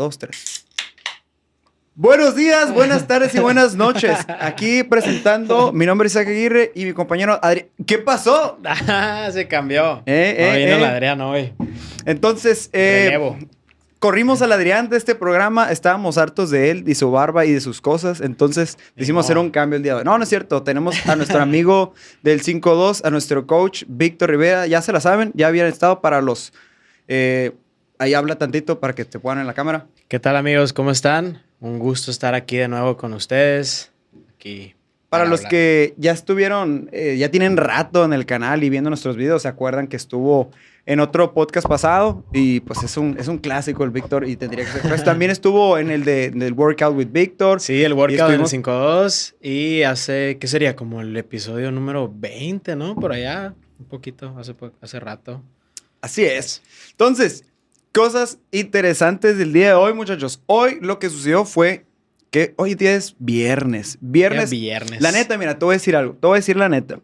dos, tres. Buenos días, buenas tardes y buenas noches. Aquí presentando, mi nombre es Isaac Aguirre y mi compañero Adrián. ¿Qué pasó? Ah, se cambió. Eh, no eh, vino eh. el Adrián hoy. Entonces, eh, corrimos al Adrián de este programa. Estábamos hartos de él y su barba y de sus cosas. Entonces, decidimos no. hacer un cambio el día de hoy. No, no es cierto. Tenemos a nuestro amigo del 5-2, a nuestro coach Víctor Rivera. Ya se la saben, ya habían estado para los. eh, ahí habla tantito para que te pongan en la cámara. ¿Qué tal amigos? ¿Cómo están? Un gusto estar aquí de nuevo con ustedes. Aquí. Para los hablar. que ya estuvieron, eh, ya tienen rato en el canal y viendo nuestros videos, se acuerdan que estuvo en otro podcast pasado y pues es un, es un clásico el Víctor y tendría que ser. Pues también estuvo en el de, del Workout with Víctor. Sí, el workout del estuvimos- 5-2 y hace, ¿qué sería? Como el episodio número 20, ¿no? Por allá, un poquito, hace, hace rato. Así es. Entonces, cosas interesantes del día de hoy, muchachos. Hoy lo que sucedió fue que hoy día es viernes. Viernes. Viernes. La neta, mira, te voy a decir algo. Te voy a decir la neta.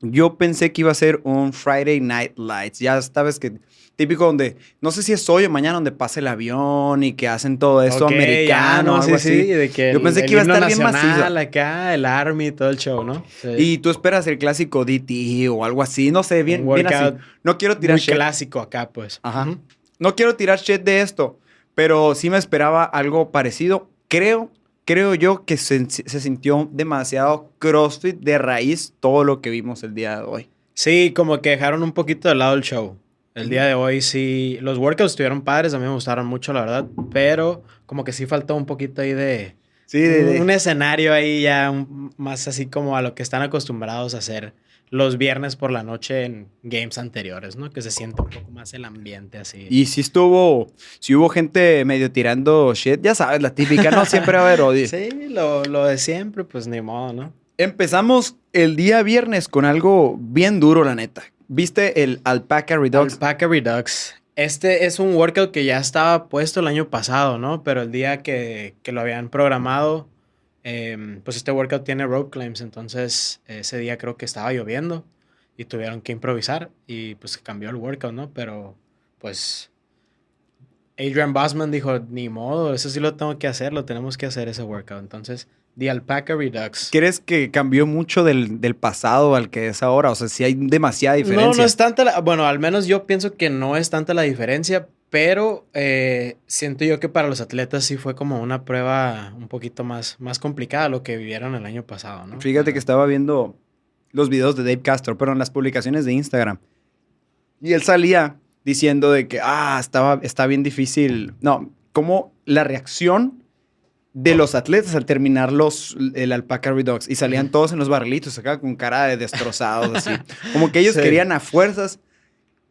Yo pensé que iba a ser un Friday Night Lights. Ya sabes que típico donde, no sé si es hoy o mañana, donde pasa el avión y que hacen todo esto Ok, ya, americano, no, algo sí, así. sí, de que Yo el- pensé el que iba a estar bien macizo. acá, el Army, todo el show, ¿no? Sí. Y tú esperas el clásico DT o algo así, no sé, bien, bien así. No quiero tirar muy shit. clásico acá, pues. Ajá. Ujú. No quiero tirar shit de esto, pero sí me esperaba algo parecido. Creo, creo yo que se, se sintió demasiado CrossFit de raíz todo lo que vimos el día de hoy. Sí, como que dejaron un poquito de lado el show. El día de hoy sí, los workouts estuvieron padres, a mí me gustaron mucho, la verdad, pero como que sí faltó un poquito ahí de, Sí, de, de- un escenario ahí ya un- más así como a lo que están acostumbrados a hacer los viernes por la noche en games anteriores, ¿no? Que se siente un poco más el ambiente así. Y sí estuvo, sí hubo gente medio tirando shit, ya sabes, la típica, no siempre va a haber odio. Sí, lo, lo de siempre, pues ni modo, ¿no? Empezamos el día viernes con algo bien duro, la neta. ¿Viste el Alpaca Redux? Alpaca Redux. Este es un workout que ya estaba puesto el año pasado, ¿no? Pero el día que, que lo habían programado, em, pues este workout tiene rope climbs, entonces ese día creo que estaba lloviendo y tuvieron que improvisar y pues cambió el workout, ¿no? Pero pues Adrian Bossman dijo, ni modo, eso sí lo tengo que hacer, lo tenemos que hacer ese workout. Entonces, The Alpaca Redux. ¿Crees que cambió mucho del, del pasado al que es ahora? O sea, sí hay demasiada diferencia. No, no es tanta la, bueno, al menos yo pienso que no es tanta la diferencia, pero eh, siento yo que para los atletas sí fue como una prueba un poquito más, más complicada lo que vivieron el año pasado, ¿no? Fíjate que estaba viendo los videos de Dave Castro, pero en las publicaciones de Instagram. Y él salía diciendo de que, ah, estaba, está bien difícil. No, como la reacción de los atletas al terminar los, el Alpaca Redux. Y salían todos en los barrilitos acá con cara de destrozados, así. Como que ellos Sí. querían a fuerzas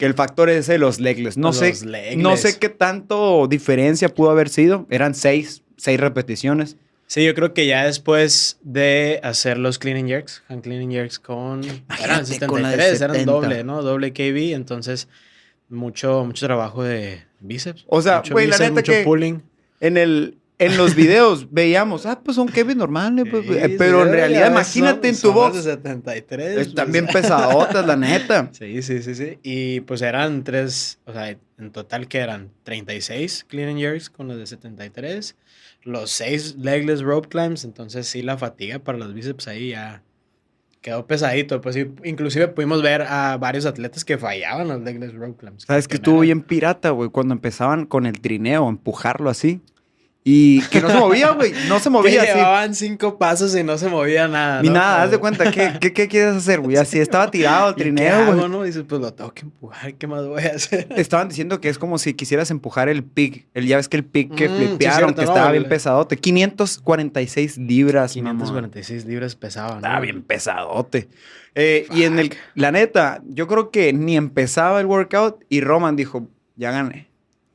que el factor ese de los legless. No Los sé, no sé qué tanto diferencia pudo haber sido. Eran seis, seis repeticiones. Sí, yo creo que ya después de hacer los clean and jerks, hand clean and jerks con... Eran Imagínate con la de 73, eran 70. doble, ¿no? Doble KB, entonces mucho, mucho trabajo de bíceps. O sea, mucho güey, la neta mucho que- pulling. En, el, en los videos veíamos, ah, pues son Kevin normales, pues, Sí, eh, pero sí, en realidad, imagínate en tu son box. de 73. Están pues. bien pesadotas, la neta. Sí, sí, sí, sí. Y pues eran tres, o sea, en total que eran 36 clean and jerks con los de 73, los 6 legless rope climbs, entonces sí la fatiga para los bíceps ahí ya quedó pesadito. Pues inclusive pudimos ver a varios atletas que fallaban los legless rope climbs. Sabes que no estuvo bien pirata, güey, cuando empezaban con el trineo, empujarlo así. Y que no se movía, güey, no se Que movía así. llevaban cinco pasos y no se movía nada. Ni ¿no? nada, haz de cuenta, ¿qué, qué, qué quieres hacer, güey? Así estaba tirado el ¿Y qué trineo, güey. no? Dices, pues lo tengo que empujar, ¿qué más voy a hacer? Estaban diciendo que es como si quisieras empujar el pick. El, ya ves que el pick que Mm, sí, flipearon, cierto, que no, estaba bien pesadote. 546 libras, mamón. 546 libras pesaba, ¿no? Estaba bien pesadote. Eh, y en el, la neta, yo creo que ni empezaba el workout y Roman dijo, ya gané.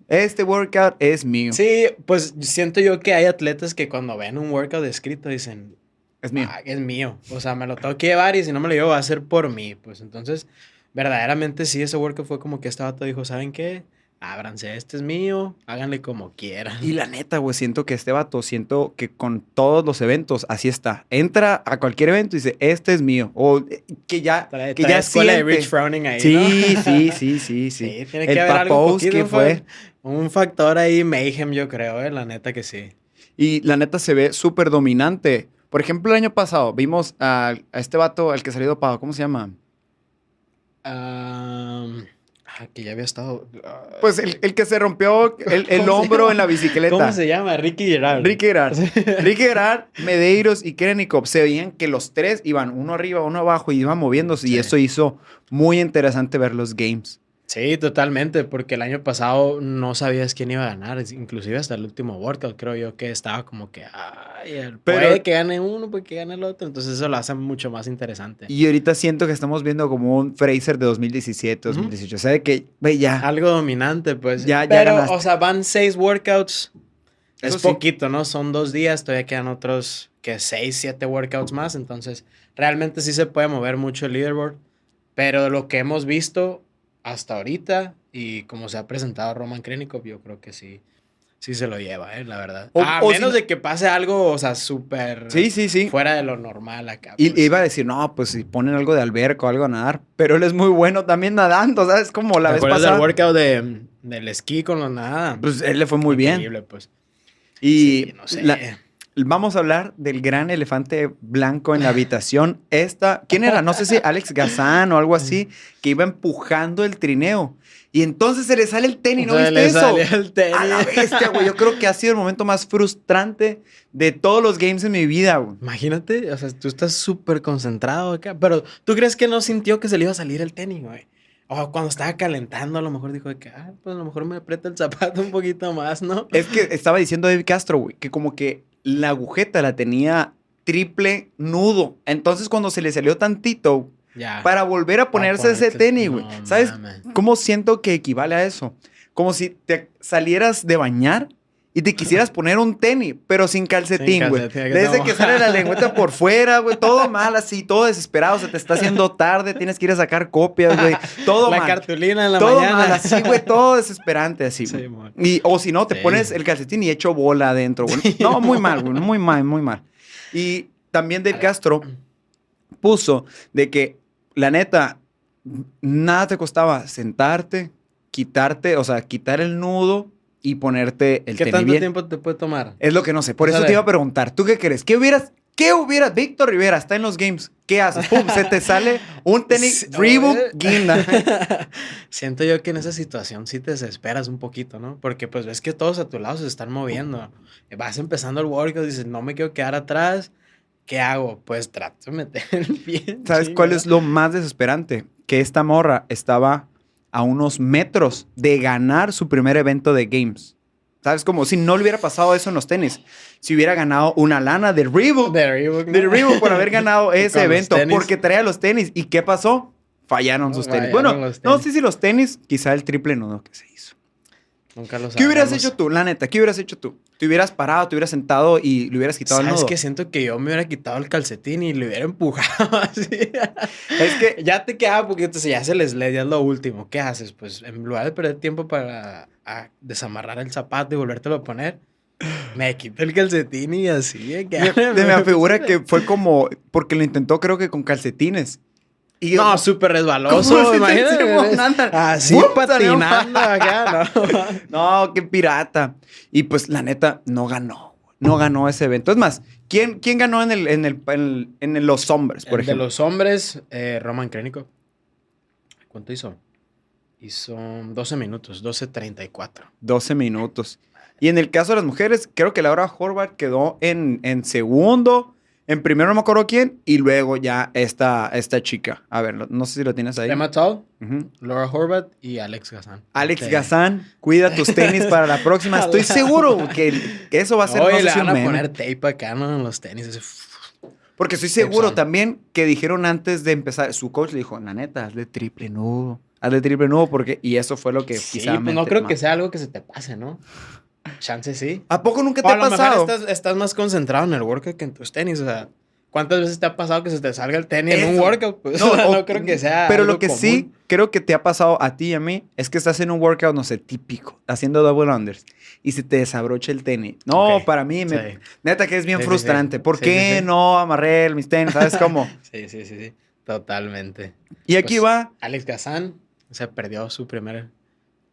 Este workout es mío. Sí, pues siento yo que hay atletas que cuando ven un workout escrito dicen, Es mío. "Ah, es mío. O sea, me lo tengo que llevar y si no me lo llevo va a ser por mí. Pues entonces, verdaderamente sí, ese workout fue como que este vato dijo, ¿saben qué? ábranse, este es mío, háganle como quieran. Y la neta, güey, siento que este vato, siento que con todos los eventos, así está. Entra a cualquier evento y dice, este es mío. O eh, que ya, Trae- que trae ya escuela de siente. Rich Frowning ahí, Sí, ¿no? sí, sí, sí, sí. Sí, tiene El que haber algo poquito, que fue. Un factor ahí mayhem, yo creo, eh, la neta que sí. Y la neta se ve súper dominante. Por ejemplo, el año pasado vimos a, a este vato, al que salió dopado, ¿cómo se llama? Am, ah, que ya había estado. ah, Pues el, el que se rompió el, el ¿Cómo se hombro en la bicicleta. ¿Cómo se llama? Ricky Gerard. Ricky Gerard. Ricky Gerard, Medeiros y Kerenikov se veían que los tres iban uno arriba, uno abajo y iban moviéndose. Y eso hizo muy interesante ver los games. Sí, totalmente, porque el año pasado no sabías quién iba a ganar, inclusive hasta el último workout creo yo que estaba como que, ay, Pero- puede que gane uno, puede que gane el otro, entonces eso lo hace mucho más interesante. Y ahorita siento que estamos viendo como un Fraser de 2017, 2018. O sea, de que, ve ya. Algo dominante, pues. Ya- ya Pero, ganaste. o sea, van seis workouts, es sí. poquito, ¿no? Son dos días, todavía quedan otros que seis, siete workouts más, entonces realmente sí se puede mover mucho el leaderboard, pero lo que hemos visto hasta ahorita y como se ha presentado Roman Krenikov, yo creo que sí, sí se lo lleva, ¿eh? La verdad. O- a o si menos no- de que pase algo, o sea, súper Sí, sí, sí. fuera de lo normal acá. Y pues. iba a decir, no, pues si ponen algo de alberca o algo a nadar. Pero él es muy bueno también nadando, ¿sabes? Como la ¿Te vez pasada. del workout de, del esquí con los nada? Pues él le fue muy bien. Increíble, pues. Y Sí, no sé. la- vamos a hablar del gran elefante blanco en la habitación. Esta, ¿quién era? No sé si Alex Gazán o algo así, que iba empujando el trineo. Y entonces se le sale el tenis, ¿no Se viste le eso? el tenis. A la bestia, güey. Yo creo que ha sido el momento más frustrante de todos los games en mi vida, güey. Imagínate, o sea, tú estás súper concentrado acá, pero ¿tú crees que no sintió que se le iba a salir el tenis, güey? O cuando estaba calentando, a lo mejor dijo de que, ah, pues a lo mejor me aprieta el zapato un poquito más, ¿no? Es que estaba diciendo David Castro, güey, que como que la agujeta la tenía triple nudo. Entonces cuando se le salió tantito, Ya. para volver a ponerse ese tenis, güey. No ¿Sabes cómo siento que equivale a eso? Como si te salieras de bañar y te quisieras poner un tenis, pero sin calcetín, güey. Desde que sale la lengüeta por fuera, güey, todo mal así, todo desesperado, se te está haciendo tarde, tienes que ir a sacar copias, güey. Todo la mal. cartulina en la todo mañana. mal, así, güey, todo desesperante, así, güey. Sí, o si no, te Sí. pones el calcetín y hecho bola adentro, güey. No, muy mal, güey. Muy mal, muy mal. Y también Del Castro puso de que, la neta, nada te costaba sentarte, quitarte, o sea, quitar el nudo y ponerte el ¿Qué tenis tanto bien. tiempo te puede tomar? Es lo que no sé. Por eso Sale. te iba a preguntar, ¿tú qué crees? ¿Qué hubieras, qué hubieras, Víctor Rivera está en los games? ¿Qué haces? Pum, se te sale un tenis Reebok. Guinda. Siento yo que en esa situación sí te desesperas un poquito, ¿no? Porque pues ves que todos a tu lado se están moviendo. Vas empezando el workout dices, no me quiero quedar atrás. ¿Qué hago? Pues trato de meter el pie. ¿Sabes cuál es lo más desesperante? Que esta morra estaba a unos metros de ganar su primer evento de games. ¿Sabes? Como si no le hubiera pasado eso en los tenis. Si hubiera ganado una lana de Reebok. De Reebok, ¿no? De Reebok por haber ganado ese evento. Porque traía los tenis. ¿Y qué pasó? Fallaron sus tenis. Fallaron Bueno, no sé si los tenis, quizá el triple nudo que se hizo. Nunca lo ¿Qué hubieras hecho tú? La neta, ¿qué hubieras hecho tú? ¿Te hubieras parado, te hubieras sentado y le hubieras quitado el ¿Sabes nudo? que Siento que yo me hubiera quitado el calcetín y le hubiera empujado así. Es que ya te quedaba porque entonces ya se les lee, ya es lo último. ¿Qué haces? Pues en lugar de perder tiempo para a desamarrar el zapato y volvértelo a poner, me quité el calcetín y así. ¿eh? me, me afigura que fue como, porque lo intentó creo que con calcetines. Y yo- No, súper ¿Cómo resbaloso, imagínate. Así ¡Bum! salió patinando acá, ¿no? No, qué pirata. Y pues la neta, no ganó. No ganó ese evento. Es más, ¿quién, quién ganó en, el, en, el, en, el- en los hombres, por El de ejemplo? los hombres, eh, Roman Krennikov. ¿Cuánto hizo? Hizo 12 minutos, 12.34. 12 minutos. Y en el caso de las mujeres, creo que Laura Horvath quedó en, en segundo. En primero no me acuerdo quién. Y luego ya esta, esta chica. A ver, no sé si lo tienes ahí. Emma Tall, Ujú. Laura Horvath y Alex Gazan. Alex Sí. Gazán, cuida tus tenis para la próxima. Estoy seguro que, que eso va a ser Oye, no le van a poner tape acá, ¿no? En los tenis. Porque estoy seguro también que dijeron antes de empezar, su coach le dijo, la neta, hazle triple nudo. Hazle triple nudo porque... Y eso fue lo que Sí, quizá pues no creo que sea algo que se te pase, ¿no? Chance sí. ¿A poco nunca te O ha lo mejor pasado? estás, estás más concentrado en el workout que en tus tenis, o sea, ¿Cuántas veces te ha pasado que se te salga el tenis en un Eso. workout? Pues, No, no, o- creo que sea. Pero algo lo que común. sí creo que te ha pasado a ti y a mí es que estás en un workout, no sé, típico, haciendo double unders y se te desabrocha el tenis. No, Ok. para mí, me- Sí. neta que es bien Sí, frustrante. sí. ¿Por qué no amarré el- mis tenis? ¿Sabes cómo? Sí, sí, sí, sí. Totalmente. Y aquí Pues, va Alex Gazán se perdió su primer,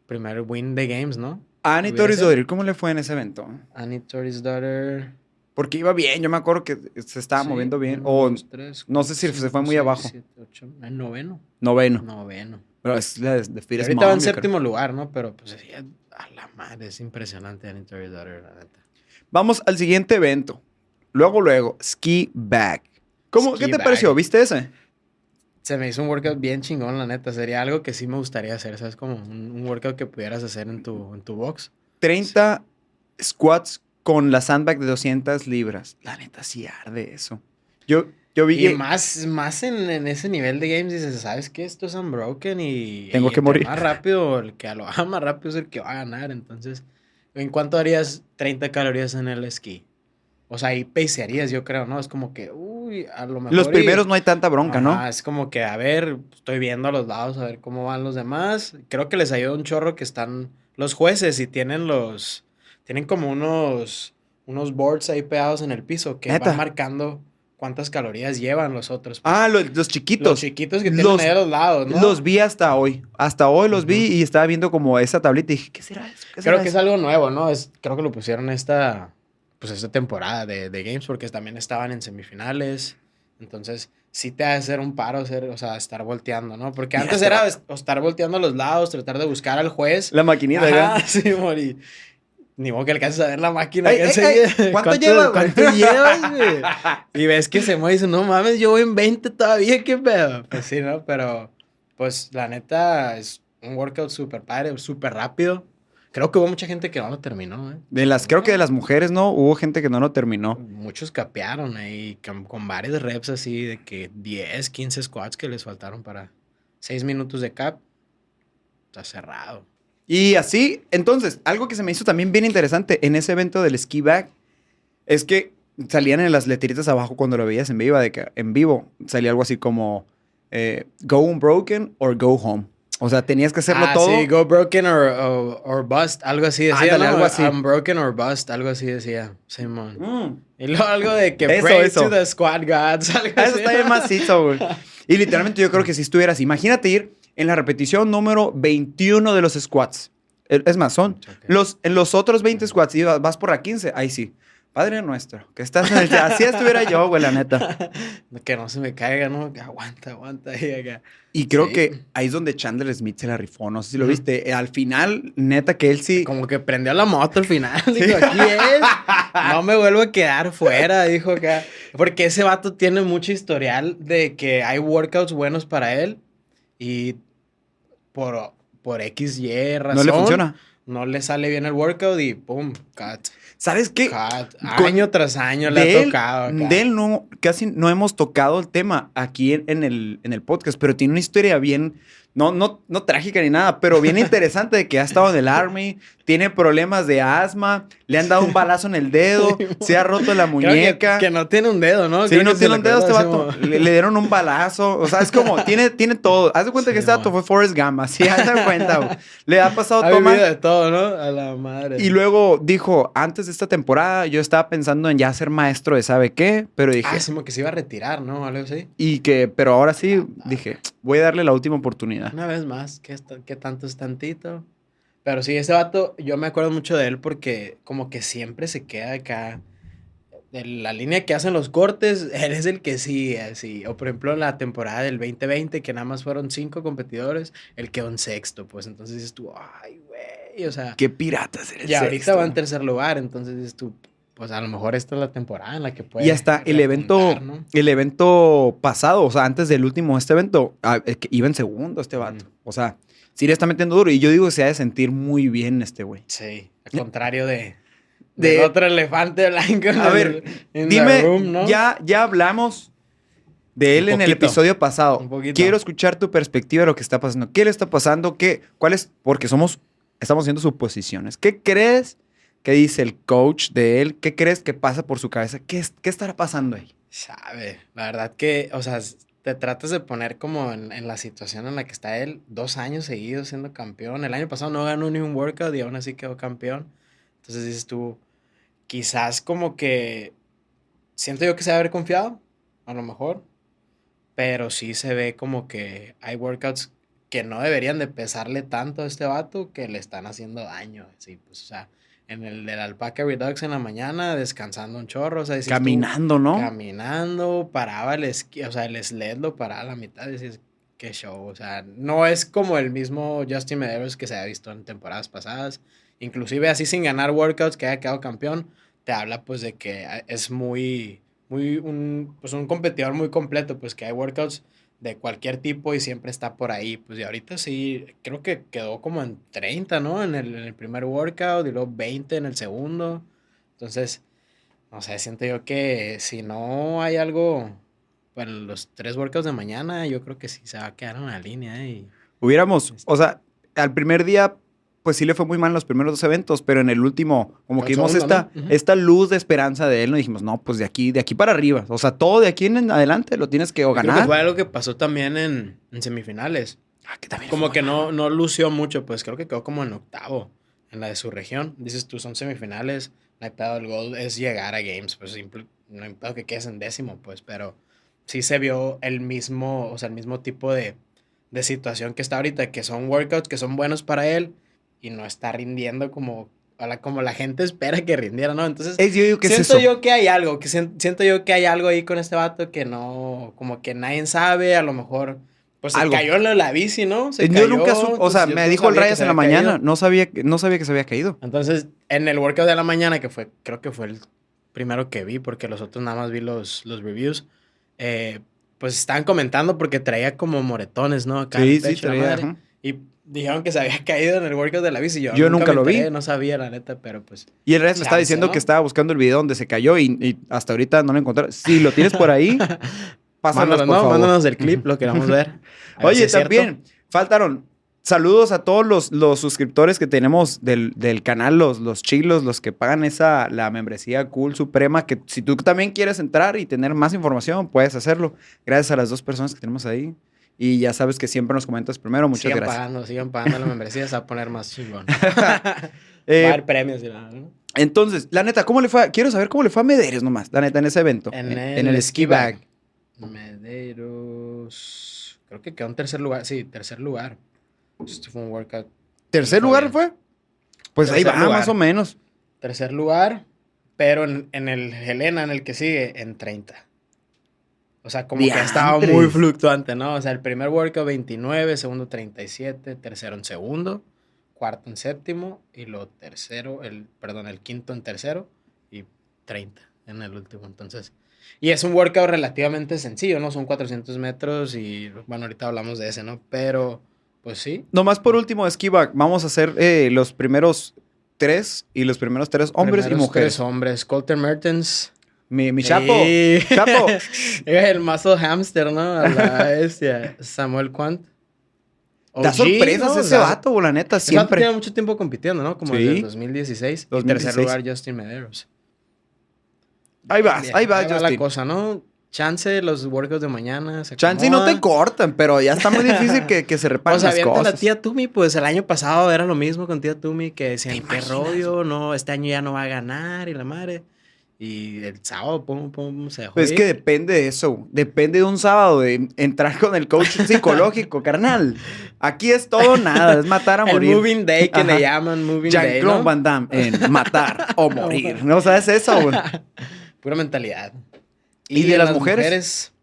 primer win de games, ¿no? Annie ¿Hubiera Torres? Dodir. ¿Cómo le fue en ese evento? Annie Tori's daughter. Porque iba bien, yo me acuerdo que se estaba Sí, moviendo bien. uno, O dos, tres, no sé si se fue muy abajo. siete, ocho, noveno. noveno. Noveno. Pero es la de, de ahorita va Mom, en yo creo. séptimo lugar, ¿no? Pero pues sí, a la madre, es impresionante Annie Tori's daughter, la neta. Vamos al siguiente evento. Luego, luego, Ski Bag. ¿Cómo, Ski ¿Qué te bag. pareció? ¿Viste ese? Se me hizo un workout bien chingón, la neta. Sería algo que sí me gustaría hacer, ¿sabes? Como un, un workout que pudieras hacer en tu, en tu box. 30 squats con la sandbag de 200 libras. La neta sí arde eso. Yo, yo vi Y que más, más en, en ese nivel de games dices, ¿sabes qué? Esto es unbroken y... Tengo y que morir. Más rápido, el que lo haga más rápido es el que va a ganar. Entonces, ¿en cuánto harías 30 calorías en el esquí? O sea, ahí pacearías, yo creo, ¿no? Es como que, uy, a lo mejor... los y- primeros no hay tanta bronca, ¿no? Es como que, a ver, estoy viendo a los lados, a ver cómo van los demás. Creo que les ayuda un chorro que están los jueces y tienen los... Tienen como unos, unos boards ahí pegados en el piso que ¿Neta? van marcando cuántas calorías llevan los otros. pues. Ah, lo- los chiquitos. los chiquitos que tienen los- ahí a los lados, ¿no? Los vi hasta hoy. Hasta hoy los vi y estaba viendo como esa tablita y dije, ¿qué será eso? ¿Qué será Creo que es eso?" algo nuevo, ¿no? Es, creo que lo pusieron esta, pues esta temporada de, de Games porque también estaban en semifinales. Entonces, sí te hace hacer un paro, hacer, o sea, estar volteando, ¿no? Porque antes era estar volteando a los lados, tratar de buscar al juez. La maquinita, Ajá, ¿ya? sí, mori. Ni modo que alcances a ver la máquina. Ey, ey, ey, ¿cuánto llevas, güey? ¿Cuánto llevas, güey? Y ves que se mueve y dice, no mames, yo voy en 20 todavía, qué pedo. Pues sí, ¿no? Pero, pues, la neta, es un workout súper padre, súper rápido. Creo que hubo mucha gente que no lo terminó, ¿eh? De las, creo que de las mujeres, ¿no? Hubo gente que no lo terminó. Muchos capearon ahí con, con varios reps así de que 10, 15 squats que les faltaron para 6 minutos de cap. Está cerrado. Y así, entonces, algo que se me hizo también bien interesante en ese evento del ski bag es que salían en las letritas abajo cuando lo veías en vivo, de que en vivo salía algo así como eh, go unbroken or go home. O sea, tenías que hacerlo ah, todo. Sí, go broken or, or, or bust, algo así decía. Ándale, ¿no? algo así. Unbroken or bust, algo así decía. Simón. Mm. Y luego algo de que Eso, pray eso. to the squad gods. Algo Eso así. está bien macizo, güey. Y literalmente yo creo que si estuvieras, imagínate ir en la repetición número 21 de los squats. El- Es más, son Ok. los, en los otros 20 squats y vas vas por la 15, ahí sí. Padre nuestro, que estás en el... Así estuviera yo, güey, la neta. Que no se me caiga, ¿no? Que aguanta, aguanta acá. Y creo Sí. que ahí es donde Chandler Smith se la rifó, no sé si lo viste. Eh, Al final, neta, que él sí... Como que prendió la moto al final. Dijo, aquí es. No me vuelvo a quedar fuera, dijo acá. Porque ese vato tiene mucho historial de que hay workouts buenos para él y por, por X, Y razón. No le funciona. No le sale bien el workout y pum, cut, ¿Sabes qué? Año tras año le ha él, tocado. acá. de él no, casi no hemos tocado el tema aquí en, en el, en el podcast, pero tiene una historia bien, no, no, no trágica ni nada, pero bien interesante de que ha estado en el Army, tiene problemas de asma, le han dado un balazo en el dedo, se ha roto la que- muñeca. Que, no tiene un dedo, ¿no? Sí, Creo no que tiene un dedo este vato. Le, le dieron un balazo. O sea, es como, tiene, tiene todo. Haz de cuenta que Sí, este vato fue Forrest Gump. Así, haz de cuenta, güey. Le ha pasado Ha todo mal. de todo, ¿no? A la madre. Y luego dijo, antes de esta temporada yo estaba pensando en ya ser maestro de sabe qué, pero dije, Ah, es como que se iba a retirar, ¿no? Algo así. y que, pero ahora sí, dije, voy a darle la última oportunidad. Una vez más, ¿qué, tanto es tantito? Pero sí, ese vato, yo me acuerdo mucho de él porque como que siempre se queda acá. De la línea que hacen los cortes, él es el que sí, así. O por ejemplo, en la temporada del 2020, que nada más fueron cinco competidores, él quedó en sexto. Pues entonces dices tú, ay, güey. O sea, Qué piratas eres. y ahorita va en tercer lugar. Entonces dices tú, pues a lo mejor esta es la temporada en la que puede. Y hasta el evento, el evento pasado, o sea, antes del último este evento, ah, es que iba en segundo este vato. O sea, sí le está metiendo duro. Y yo digo que se ha de sentir muy bien este güey. Sí, al contrario de, De- otro elefante blanco. A el- ver, the Dime, room, ¿no? ya, ya hablamos de él Un en el episodio pasado. Un poquito. Quiero escuchar tu perspectiva de lo que está pasando. ¿Qué le está pasando? ¿Qué, ¿Cuál es? Porque somos, estamos haciendo suposiciones. ¿Qué crees que dice el coach de él? ¿Qué crees que pasa por su cabeza? ¿Qué, qué estará pasando ahí? Sabe, la verdad que, o sea, te tratas de poner como en, la situación en la que está él, dos años seguidos siendo campeón. El año pasado no ganó ni un workout y aún así quedó campeón. Entonces dices tú, quizás como que siento yo que se a haber confiado, a lo mejor, pero sí se ve como que hay workouts que no deberían de pesarle tanto a este vato que le están haciendo daño. Sí, pues, o sea, en el del Alpaca Redux en la mañana, descansando un chorro, o sea, caminando, ¿no? Caminando, paraba el esquí, o sea, el sled lo paraba a la mitad, decís, qué show, o sea, no es como el mismo Justin Medeiros que se ha visto en temporadas pasadas, inclusive así sin ganar workouts que haya quedado campeón, te habla pues de que es muy, muy, un, pues un competidor muy completo, pues que hay workouts de cualquier tipo y siempre está por ahí. Pues y ahorita sí, creo que quedó como en 30, ¿no? En el, en el primer workout y luego 20 en el segundo. Entonces, no sé, siento yo que si no hay algo para los tres workouts de mañana, yo creo que sí se va a quedar en la línea. Y, Hubiéramos, o sea, al primer día pues sí le fue muy mal en los primeros dos eventos, pero en el último, como que vimos esta, esta luz de esperanza de él, nos dijimos, no, pues de aquí, de aquí para arriba. O sea, todo de aquí en adelante lo tienes que o ganar. Que fue algo que pasó también en, semifinales. Ah, que también como que no, no lució mucho, pues creo que quedó como en octavo en la de su región. Dices tú, son semifinales, no hay pedo, el gol es llegar a games, pues simple, no hay pedo que quedes en décimo, pues, pero sí se vio el mismo, o sea, el mismo tipo de, de situación que está ahorita, que son workouts que son buenos para él y no está rindiendo como, como la gente espera que rindiera, ¿no? Entonces, siento yo que hay algo, que siento yo que hay algo ahí con este vato que no, como que nadie sabe, a lo mejor... Pues se cayó en la bici, ¿no? Se yo nunca o sea, me dijo el Rayas en la mañana, no sabía, no sabía que se había caído. Entonces, en el workout de la mañana, que fue, creo que fue el primero que vi, porque los otros nada más vi los, los reviews, eh, pues estaban comentando porque traía como moretones, ¿no? Acá sí, sí, traía. Y dijeron que se había caído en el workout de la bici. Yo, yo nunca, lo vi. No sabía, la neta, pero pues. Y el resto me está diciendo que estaba buscando el video donde se cayó y, hasta ahorita no lo encontré. Si lo tienes por ahí, pásanos, por favor. Mándanos el clip, lo queramos ver. Oye, también faltaron saludos a todos los, los suscriptores que tenemos del, del, canal, los, los chilos, los que pagan esa, la membresía Cool Suprema, que si tú también quieres entrar y tener más información, puedes hacerlo. Gracias a las dos personas que tenemos ahí. Y ya sabes que siempre nos comentas primero. Muchas sigan gracias. Pagando, sigan pagando la membresía, se va a poner más chingón. eh, va a haber premios y nada, ¿no? Entonces, la neta, ¿cómo le fue? quiero saber cómo le fue a Medeiros nomás, la neta, en ese evento. En, el, ski bag. Medeiros. Creo que quedó en tercer lugar. Sí, tercer lugar. Esto fue un workout. ¿Tercer lugar fue? Pues ahí va, más o menos. Tercer lugar, pero en, en el Helena, en el que sigue, en 30. O sea, como que estaba muy fluctuante, ¿no? O sea, el primer workout 29, segundo 37, tercero en segundo, cuarto en séptimo y lo tercero, el, perdón, el quinto en tercero y 30 en el último. Entonces, y es un workout relativamente sencillo, ¿no? Son 400 metros y, bueno, ahorita hablamos de ese, ¿no? Pero, pues sí. Nomás por último, Skiback, vamos a hacer eh, los primeros tres y los primeros tres hombres y mujeres. Tres hombres. Colter Mertens, mi, mi chapo. Chapo. el muscle hamster, ¿no? A la bestia. Samuel Quant. Da sorpresas ese vato, la neta, siempre. Tiene mucho tiempo compitiendo, ¿no? Como desde el 2016. Y tercer lugar, Justin Medeiros. Ahí vas, ahí va, ahí va la cosa, ¿no? Chance, los workouts de mañana. Se Chance y no te cortan, pero ya está muy difícil que, que se reparen o sea, las cosas. la tía Tumi, pues el año pasado era lo mismo con tía Tumi, que decían, qué rollo, no, este año ya no va a ganar y la madre. Y el sábado, pum, pum, se. Pues es que depende de eso. Depende de un sábado, de entrar con el coach psicológico, carnal. Aquí es todo nada, es matar a morir. El moving day que le llaman moving day. ¿no? Van Damme en matar o morir. ¿No sabes eso, güey? Pura mentalidad. ¿Y, de, las, mujeres?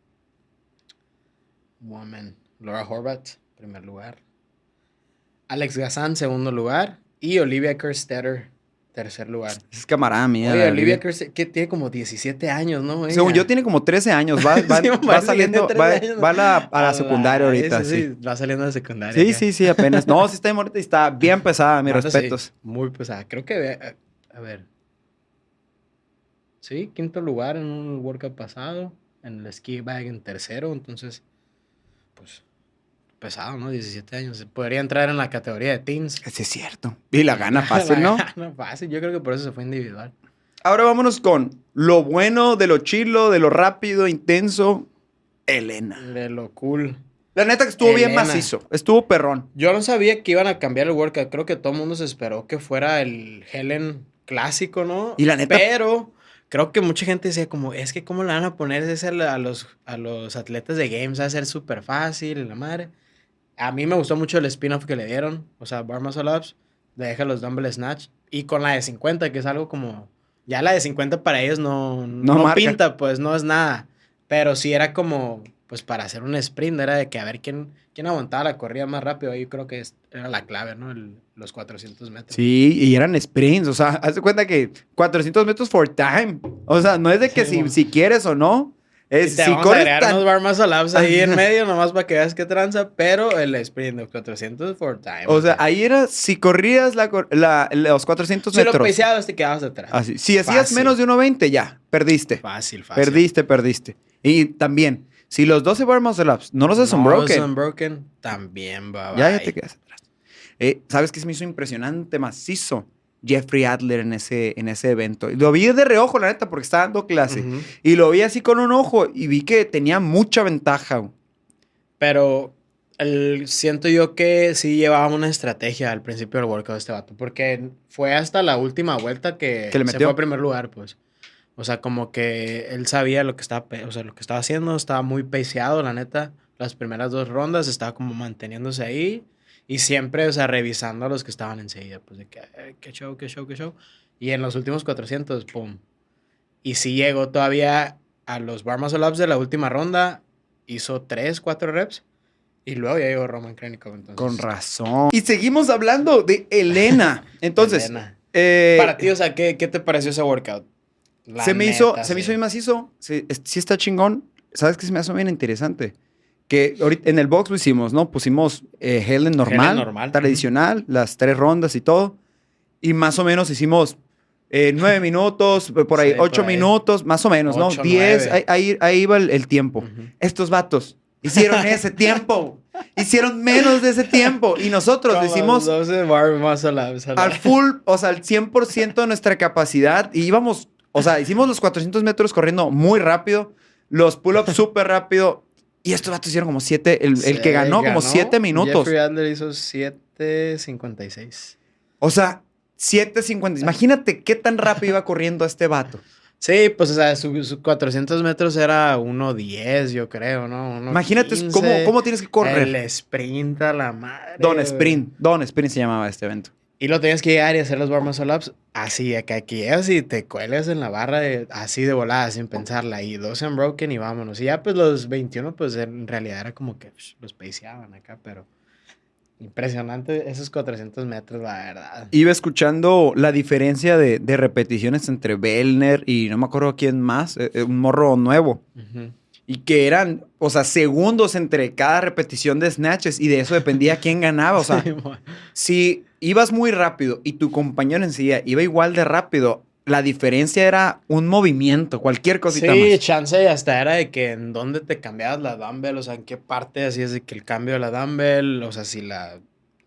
Woman. Laura Horvath, primer lugar. Alex Gazan, segundo lugar. Y Olivia Kerstetter, Tercer lugar. Es camarada mía. Oye, Olivia que tiene como 17 años, ¿no? Según yo, tiene como 13 años. Va, va, saliendo, va, a la, a la secundaria ahorita. Sí, sí, va saliendo de secundaria. Sí, sí, sí, apenas. No, sí está ahorita y está bien pesada, mis respetos. muy pesada. Creo que, a ver. Sí, quinto lugar en un workout pasado. En el ski bag en tercero. Entonces, pues pesado, ¿no? 17 años. Podría entrar en la categoría de teens. Sí, es cierto. Y la gana fácil, ¿no? La gana fácil. Yo creo que por eso se fue individual. Ahora vámonos con lo bueno, de lo chilo, de lo rápido, intenso. Elena. De lo cool. La neta que estuvo bien macizo. Estuvo perrón. Yo no sabía que iban a cambiar el workout. Creo que todo el mundo se esperó que fuera el Helen clásico, ¿no? Y la neta- Pero creo que mucha gente decía como, es que cómo le van a poner ese a los, a los atletas de games, a ser súper fácil, la madre. A mí me gustó mucho el spin-off que le dieron, o sea, Bar Muscle Ups, de deja los dumbbell snatch, y con la de 50, que es algo como, ya la de 50 para ellos no, No no, pinta, pues no es nada, pero sí era como, pues para hacer un sprint, era de que a ver quién, quién aguantaba la corrida más rápido, yo creo que es- era la clave, ¿no? El- los 400 metros. Sí, y eran sprints. O sea, haz de cuenta que 400 metros for time. O sea, no es de que Sí, si, bueno. si quieres o no. Es, te si vamos a agregar tan- unos bar muscle ups ahí en medio, nomás para que veas qué tranza, pero el sprint de 400 for time. O sea, ahí era si corrías la, la- los 400 si lo metros. peseabas te quedabas atrás. Así. Si hacías Fácil. menos de 1.20, ya, perdiste. Fácil, fácil. Perdiste, perdiste. Y también, si los 12 bar muscle ups no los haces No, unbroken, los unbroken también va. ya, ya te quedas atrás. Eh, ¿Sabes qué se me hizo impresionante, macizo? Jeffrey Adler en ese, en ese evento. Y Lo vi de reojo, la neta, porque estaba dando clase. Y lo vi así con un ojo y vi que tenía mucha ventaja. Pero el, siento yo que sí llevaba una estrategia al principio del workout este vato. Porque fue hasta la última vuelta que, Que le se metió. fue a primer lugar, pues. O sea, como que él sabía lo que estaba, o sea, lo que estaba haciendo, estaba muy peseado, la neta. Las primeras dos rondas estaba como manteniéndose ahí y siempre, o sea, revisando a los que estaban enseguida, pues de que, "Eh, qué show, qué show, qué show. Y en los últimos 400, pum. Y sí llegó todavía a los bar muscle ups de la última ronda, hizo 3, 4 reps y luego ya llegó Roman Krenikov. Entonces, Con razón. Y seguimos hablando de Elena. Entonces, Elena. eh, para ti, o sea, ¿qué, qué te pareció ese workout? La se me hizo, neta, se me sí. hizo bien macizo. Sí, sí está chingón. ¿Sabes qué se me hace bien interesante? Que ahorita en el box lo hicimos, ¿no? Pusimos eh, Helen normal, normal. tradicional, las tres rondas y todo. Y más o menos hicimos eh, nueve minutos, por ahí Sí, por ocho ahí. minutos, más o menos, ¿no? Ocho, Diez, nueve. ahí, ahí, ahí iba el, el tiempo. Ujú. Estos vatos hicieron ese tiempo. Hicieron menos de ese tiempo. Y nosotros lo hicimos 12 bar muscle ups a la- al full, o sea, al 100% de nuestra capacidad. Y íbamos, o sea, hicimos los 400 metros corriendo muy rápido, los pull-ups súper rápido. Y estos vatos hicieron como siete, el, el que ganó como siete minutos. Jeffrey Adler hizo 7.56. O sea, 7.50. Imagínate qué tan rápido iba corriendo este vato. Sí, pues, o sea, su, su 400 metros era 1.10, yo creo, ¿no? 1.15. Imagínate cómo, cómo tienes que correr. El sprint a la madre. Don. Sprint. Don Sprint se llamaba este evento. Y lo tenías que llegar y hacer los muscle ups así, acá que llegas y te cuelgas en la barra de- así de volada, sin pensarla. Y dos unbroken y vámonos. Y ya pues los 21, pues en realidad era como que psh, los paseaban acá, pero impresionante esos 400 metros, la verdad. Iba escuchando la diferencia de, de repeticiones entre Bellner y no me acuerdo quién más, eh, eh, un morro nuevo. Ujú. Y que eran, o sea, segundos entre cada repetición de snatches y de eso dependía quién ganaba. O sea, Sí, si ibas muy rápido y tu compañero enseguida iba igual de rápido, la diferencia era un movimiento, cualquier cosita Sí, más. chance y hasta era de que en dónde te cambiabas la dumbbell, o sea, en qué parte así es de que el cambio de la dumbbell, o sea, si la,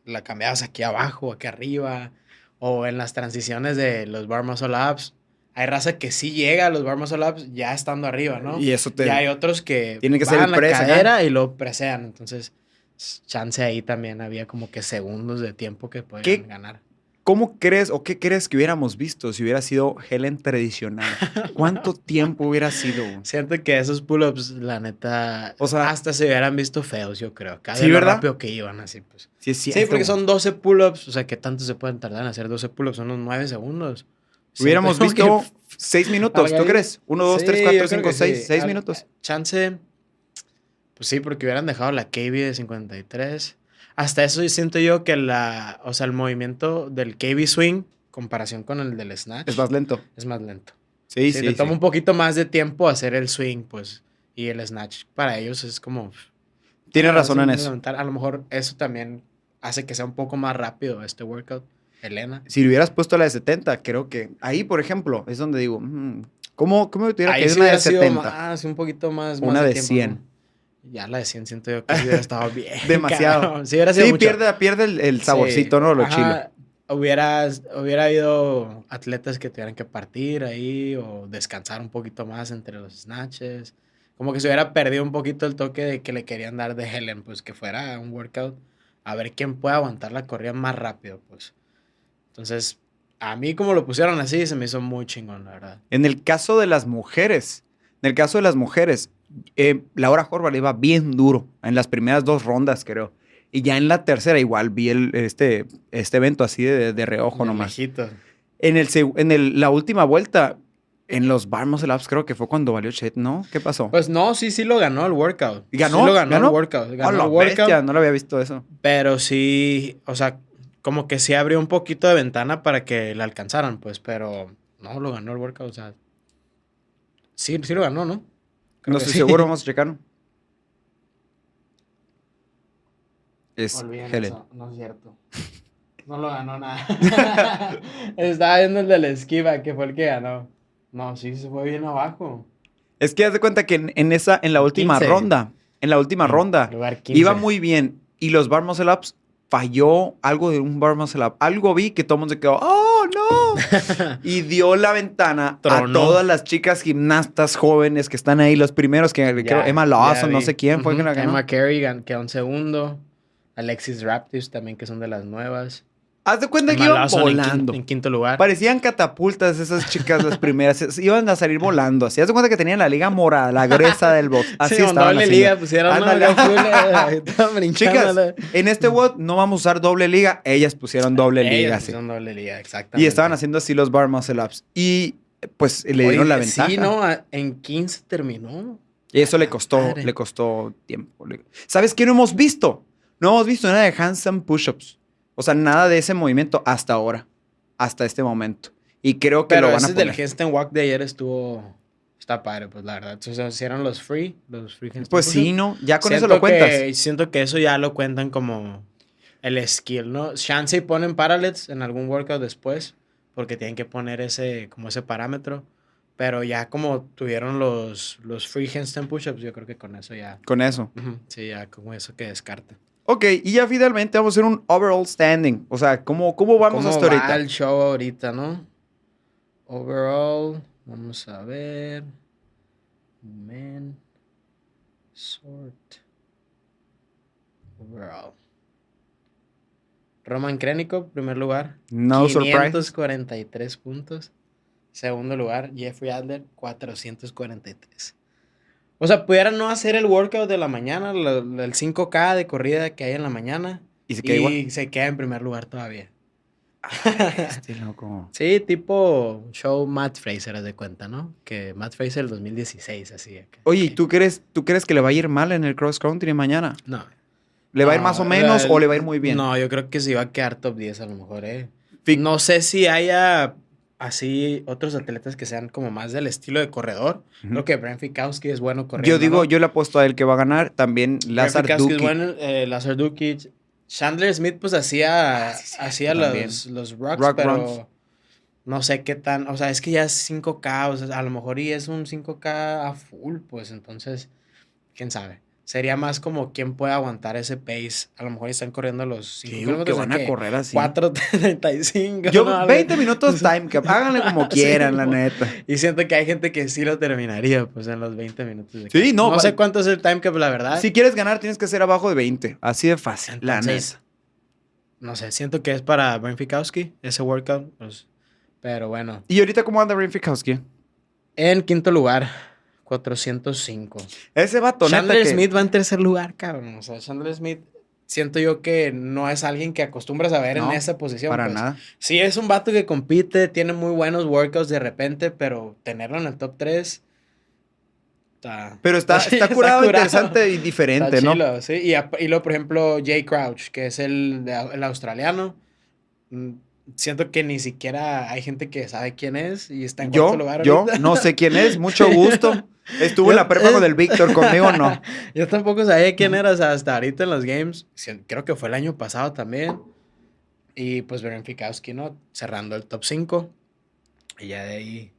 la cambiabas aquí abajo, aquí arriba, o en las transiciones de los bar muscle ups. Hay raza que sí llega a los bar muscle ups ya estando arriba, ¿no? Y eso te... Y hay otros que Tiene que ser bajan el la cadera y luego presean, entonces chance ahí también había como que segundos de tiempo que podían ¿Qué? ganar. ¿Cómo crees o qué crees que hubiéramos visto si hubiera sido Helen tradicional? ¿Cuánto tiempo hubiera sido? Siento que esos pull-ups, la neta, O sea- hasta se hubieran visto feos, yo creo. Cada Sí, sí, ¿verdad? rápido que iban así, pues. Sí, es Sí, cierto, porque güey. son 12 pull-ups, o sea, ¿qué tanto se pueden tardar en hacer 12 pull-ups? Son unos 9 segundos. Hubiéramos Siento visto que- seis minutos, ¿tú crees? Uno, dos, Sí, tres, yo cuatro, creo cinco, que seis, sí. seis Al- minutos. Chance, pues sí, porque hubieran dejado la KB de 53. Hasta eso yo siento yo que la, o sea, el movimiento del KB swing, comparación con el del snatch, Es más lento. es más lento. Sí, Sí, sí. le sí. toma un poquito más de tiempo hacer el swing, pues. Y el snatch para ellos es como. Tienes razón en eso. A lo mejor eso también hace que sea un poco más rápido este workout. Elena. Si le hubieras puesto la de 70, creo que ahí, por ejemplo, es donde digo, mm, ¿cómo, cómo tuviera Ahí que sí una de hubiera sido 70? más, un poquito más. más Una de tiempo, 100. Ya la de 100 siento yo que hubiera estado bien. Demasiado. cabrón. Sí, hubiera sido Sí, mucho. pierde, pierde el, el saborcito, Sí, ¿no? Lo ajá. chilo. hubiera, hubiera habido atletas que tuvieran que partir ahí o descansar un poquito más entre los snatches. Como que se hubiera perdido un poquito el toque de que le querían dar de Helen, pues que fuera un workout a ver quién puede aguantar la corrida más rápido, pues. Entonces, a mí como lo pusieron así, se me hizo muy chingón, la verdad. En el caso de las mujeres, en el caso de las mujeres, eh, Laura Horvath iba bien duro en las primeras dos rondas, creo. Y ya en la tercera igual vi el, este, este evento así de, de reojo De nomás. En, el, en el- la última vuelta, en los bar muscle ups, creo que fue cuando valió Chet, ¿no? ¿Qué pasó? Pues no, sí, sí lo ganó el workout. ¿Ganó? Sí lo ganó, ¿Ganó? el workout. Ganó ¡A la el workout. bestia! No lo había visto eso. Pero sí, o sea, como que sí abrió un poquito de ventana para que la alcanzaran, pues, pero no lo ganó el workout, o sea. Sí, sí lo ganó, ¿no? Creo No estoy sí. seguro, vamos a checarlo. Es Olviden Helen. eso, no es cierto. No lo ganó nada. Estaba viendo el de la esquiva, que fue el que ganó. No, sí, se fue bien abajo. Es que haz de cuenta que en, en esa, en la última 15. ronda, en la última ronda, Lugar 15. iba muy bien. Y los bar muscle ups falló algo de un bar muscle up. Algo vi que todo el mundo se quedó, ¡oh, no! y dio la ventana a todas las chicas gimnastas jóvenes que están ahí, los primeros que creo Ya, Emma Lawson, no sé quién fue que la ganó. Emma Carey gan- quedó en segundo. Alexis Raptis también, que son de las nuevas. Haz de cuenta que iban en volando. En, quinto lugar. Parecían catapultas esas chicas, las primeras. Iban a salir volando. Así haz de cuenta que tenían la liga morada, la gruesa del box. Así sí, estaban doble liga pusieron Ándale. eh, Chicas, en este WOD no vamos a usar doble liga. Ellas pusieron doble Ellas liga, sí. pusieron doble liga, exactamente. Y estaban haciendo así los bar muscle ups. Y pues le dieron Oye, la ventaja. Sí, no, en 15 terminó. Y eso le costó, Madre. le costó tiempo. ¿Sabes qué no hemos visto? No hemos visto nada de handstand push-ups. O sea, nada de ese movimiento hasta ahora. Hasta este momento. Y creo que Pero lo van a ese del poner. handstand walk de ayer estuvo... Está padre, pues la verdad. Entonces hicieron los free, los free handstand Pues sí. ¿no? Ya con eso Siento lo cuentas. que- siento que eso ya lo cuentan como el skill, ¿no? Chance y ponen parallels en algún workout después, porque tienen que poner ese, como ese parámetro. Pero ya como tuvieron los, los free handstand push-ups, yo creo que con eso ya... Con eso. Sí, ya como eso que descarta. Ok, y ya finalmente vamos a hacer un overall standing. O sea, ¿cómo, cómo vamos ¿Cómo hasta va ahorita? el show ahorita, no? Overall, vamos a ver. Men. Sort. Overall. Roman Krennikov, primer lugar. No surprise. 543 puntos. Segundo lugar, Jeffrey Adler, 443. O sea, pudieran no hacer el workout de la mañana, el 5K de corrida que hay en la mañana. Y se Y queda igual. se queda en primer lugar todavía. Este loco. Sí, tipo show Matt Fraser, haz de cuenta, ¿no? Que Matt Fraser el 2016, así. acá. Oye, ¿y tú crees, tú crees que le va a ir mal en el cross country mañana? No. ¿Le va a ir más o menos o le va a ir muy bien? No, yo creo que sí va a quedar top 10 a lo mejor, ¿eh? No sé si haya así otros atletas que sean como más del estilo de corredor. Ujú. Creo que Brent Fikowski es bueno corriendo. Yo digo, ¿no? yo le apuesto a él que va a ganar. También Lazar Fikowski Duki. es bueno, eh, Lazar Dukic. Chandler Smith pues hacía, Ah, sí, sí, hacía los, los rocks, Rock pero runs. no sé qué tan, o sea, es que ya es 5K, o sea, a lo mejor y es un 5K a full, pues entonces, quién sabe. Sería más como quién puede aguantar ese pace. A lo mejor están corriendo los 5 Que digo que van a correr así. 4.35. Yo, ¿no? 20 minutos time cap. Háganle como Sí, quieran, la neta. Y siento que hay gente que sí lo terminaría, pues, en los 20 minutos. de Sí, no, No sé cuánto es el time cap, la verdad. Si quieres ganar, tienes que ser abajo de 20. Así de fácil, la neta. No sé, siento que es para Brent Fikowski, ese workout. pues, pero bueno. ¿Y ahorita cómo anda Brian Fikowski? En quinto lugar, 405. Ese vato, Chandler que... Smith va en tercer lugar, cabrón. O sea, Chandler Smith, siento yo que no es alguien que acostumbras a ver No, en esa posición. Para pues. nada. Sí, es un vato que compite, tiene muy buenos workouts de repente, pero tenerlo en el top 3 está. Pero está, está curado, interesante y diferente, Está ¿no? sí. Y, y luego, por ejemplo, Jay Crouch, que es el, el australiano. mm, Siento que ni siquiera hay gente que sabe quién es y está en Yo, cuarto lugar yo, ahorita. no sé quién es, mucho gusto. Estuvo en la prepa con el Víctor, conmigo no. Yo tampoco sabía quién era, o sea, hasta ahorita en los games. Creo que fue el año pasado también. Y pues Beren Fikowski, ¿no? Cerrando el top 5. Y ya de ahí,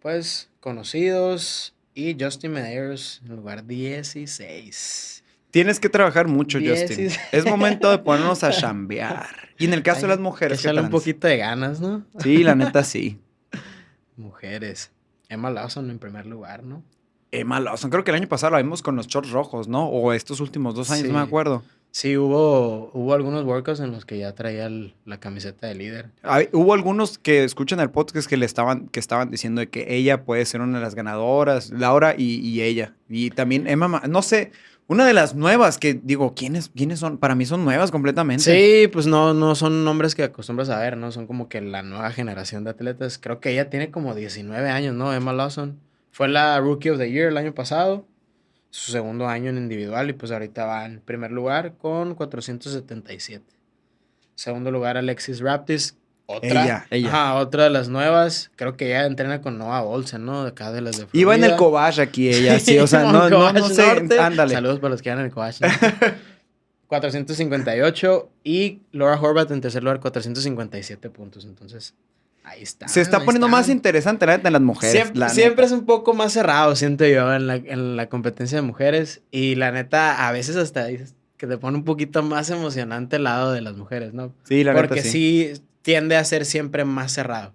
pues, conocidos. Y Justin Medeiros en lugar 16. Tienes que trabajar mucho, Justin. Es momento de ponernos a chambear. Y en el caso de las mujeres, ¿qué Échale un poquito de ganas, ¿no? Sí, la neta sí. Mujeres. Emma Lawson en primer lugar, ¿no? Emma Lawson, creo que el año pasado la vimos con los shorts rojos, ¿no? O estos últimos dos años, Sí. no me acuerdo. Sí, hubo, hubo algunos workouts en los que ya traía el- la camiseta de líder. Hay- hubo algunos que escuchan el podcast que le estaban, que estaban diciendo de que ella puede ser una de las ganadoras, Laura y, y ella. Y también Emma, Ma- no sé, una de las nuevas que digo, ¿quiénes, ¿quiénes son? Para mí son nuevas completamente. Sí, pues no, no son nombres que acostumbras a ver, ¿no? Son como que la nueva generación de atletas. Creo que ella tiene como 19 años, ¿no? Emma Lawson. Fue la Rookie of the Year el año pasado. Su segundo año en individual y pues ahorita va en primer lugar con 477. Segundo lugar Alexis Raptis. Otra, Ella, ella. Ajá, otra de las nuevas. Creo que ella entrena con Noah Olsen, ¿no? De acá de las de Iba en el Florida. Kobash aquí ella, sí, o sea, no, no, no sé, Norte. ándale. Saludos para los que van en el Kobash. ¿no? 458 y Laura Horvath en tercer lugar 457 puntos. Entonces, ahí está. Se está poniendo están. más interesante la neta en las mujeres. Siempre, la siempre neta. es un poco más cerrado, siento yo, en la, en la competencia de mujeres. Y la neta, a veces hasta dices que te pone un poquito más emocionante el lado de las mujeres, ¿no? Sí, la Porque neta sí. Tiende a ser siempre más cerrado.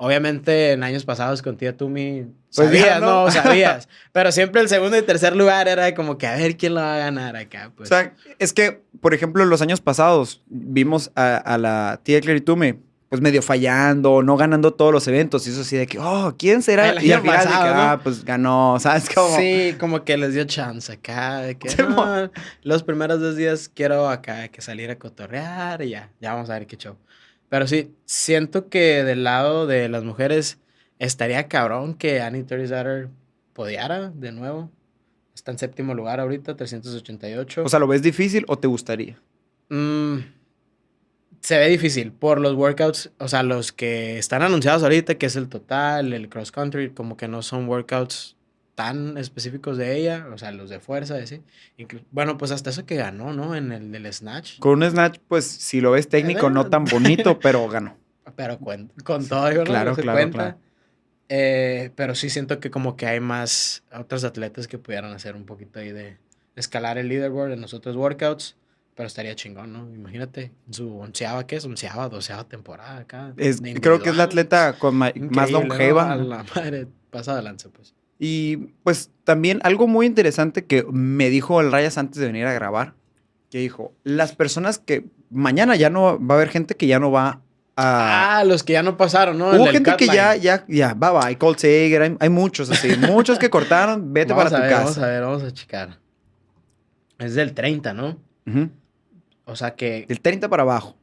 Obviamente en años pasados con tía Tumi Pues sabías, no. no. sabías. Pero siempre el segundo y tercer lugar era como que a ver quién lo va a ganar acá. Pues. O sea, es que, por ejemplo, los años pasados vimos a, a la tía Clary Tume, pues medio fallando, no ganando todos los eventos. Y eso así de que, oh, ¿quién será? El y al final de que, pasado, ¿no? ah, pues ganó, ¿sabes cómo? Sí, como que les dio chance acá. De que, Sí, no, mo- los primeros dos días quiero acá que salir a cotorrear y ya, ya vamos a ver qué show. Pero sí, siento que del lado de las mujeres estaría cabrón que Annie Terry podiara de nuevo. Está en séptimo lugar ahorita, 388. O sea, ¿lo ves difícil o te gustaría? Mm, se ve difícil por los workouts, o sea, los que están anunciados ahorita, que es el total, el cross country, como que no son workouts tan específicos de ella, o sea, los de fuerza, así. Inclu- bueno, pues hasta eso que ganó, ¿no? En el del snatch. Con un snatch, pues si lo ves técnico, no tan bonito, pero ganó. Pero cuen- con todo, ¿no? Claro, No se claro, cuenta. claro. Eh, pero sí siento que como que hay más otros atletas que pudieran hacer un poquito ahí de escalar el leaderboard en los otros workouts. Pero estaría chingón, ¿no? Imagínate, en su onceava, ¿qué es? Onceava, doceava temporada acá. Es, creo que es la atleta con ma- más Increíble, ¿no? longeva. A la madre, pasa de lanza, pues. Y pues también algo muy interesante que me dijo el Rayas antes de venir a grabar, que dijo, las personas que mañana ya no va a haber gente que ya no va a... Ah, los que ya no pasaron, ¿no? Hubo gente que Catline. ya, ya, ya, bye bye, Colt Sager, hay, hay muchos así, muchos que cortaron, vete Vamos para tu ver, casa. Vamos a ver, vamos a checar. Es del 30, ¿no? O sea que Del 30 para abajo.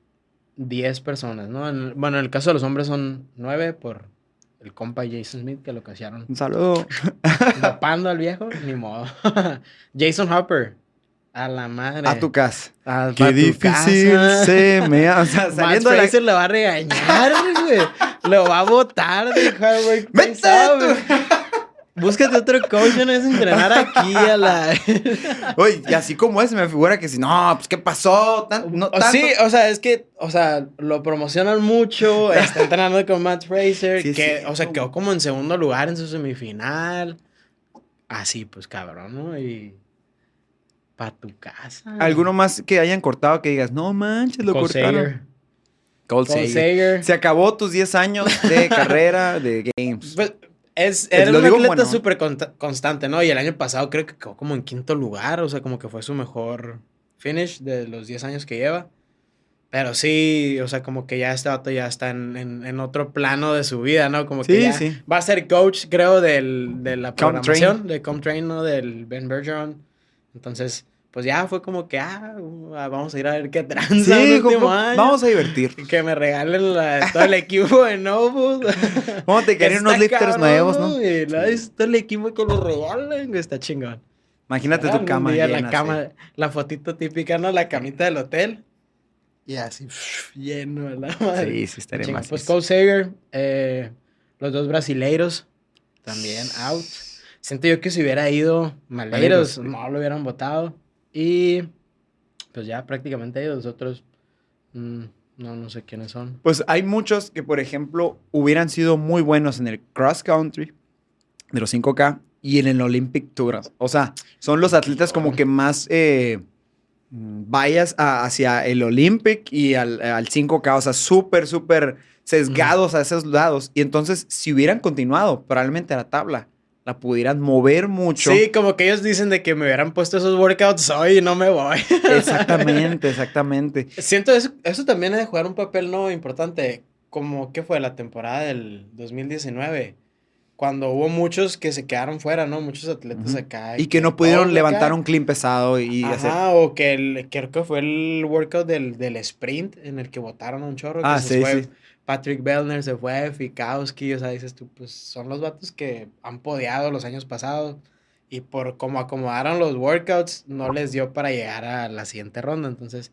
10 personas, ¿no? En- bueno, en el caso de los hombres son 9 por el compa Jason Smith que lo casearon Un saludo. dopando al viejo, ni modo. Jason Hopper, a la madre. A tu casa. A- Qué tu difícil casa. se me hace. O sea, saliendo de la... Le va a regañar, güey. Lo va a botar de Hard Work ¡Vete. Búscate otro coach, no es entrenar aquí a la... Oye, y así como es, me figura que si no, pues ¿qué pasó? Tan- no, O tanto- Sí, o sea, es que, o sea, lo promocionan mucho, está entrenando con Matt Fraser, Sí, que, o sea, quedó como en segundo lugar en su semifinal. Así, pues, cabrón, ¿no? Y... Pa' tu casa. Alguno más que hayan cortado que digas, no manches, lo Cole cortaron. Sager. Colt Cole Sager. Sager. Se acabó tus 10 años de carrera de games. Pues, es, Pues era lo un digo atleta bueno. súper consta- constante, ¿no? Y el año pasado creo que quedó como en quinto lugar, o sea, como que fue su mejor finish de los 10 años que lleva. Pero sí, o sea, como que ya este vato ya está en, en- en otro plano de su vida, ¿no? Como que Sí, ya sí. va a ser coach, creo, del, de la Comtrain. programación, de Comtrain, ¿no? Del Ben Bergeron. Entonces, pues ya fue como que, ah, uh, vamos a ir a ver qué tranza Sí, año. vamos a divertir. Que me regalen la- todo el equipo de Novus. Vamos te querer unos lifters nuevos, ¿no? la- Está el equipo que lo regalan, güey, está chingón. Imagínate tu Algún cama día llena. la cama, la fotito típica, ¿no? La camita del hotel. Y así, lleno, a la Sí, madre. sí, sí estaría más. Pues Cole Sager, eh, los dos brasileiros, también out. Siento yo que si hubiera ido Maleiros, Maleiros, sí. no lo hubieran votado. Y pues ya prácticamente ellos, los otros, mm, no, no sé quiénes son. Pues hay muchos que, por ejemplo, hubieran sido muy buenos en el cross country de los 5K y en el Olympic Tour. O sea, son los atletas como que más eh, vayas hacia el Olympic y al, al 5K. O sea, súper, súper sesgados a esos lados. Y entonces, si hubieran continuado, probablemente la tabla la pudieran mover mucho. Sí, como que ellos dicen de que me hubieran puesto esos workouts hoy y no me voy. Exactamente, exactamente. Siento eso, eso también ha de jugar un papel no importante. Como, ¿qué fue? La temporada del 2019 cuando hubo muchos que se quedaron fuera, ¿no? Muchos atletas acá. Y que, no pudieron levantar un clean pesado y Ajá, o que el, creo que fue el workout del, del sprint en el que votaron a un chorro. Ah, sí, sí. Patrick Bellner se fue, Fikowski, o sea, dices tú, pues son los vatos que han podiado los años pasados y por cómo acomodaron los workouts no les dio para llegar a la siguiente ronda, entonces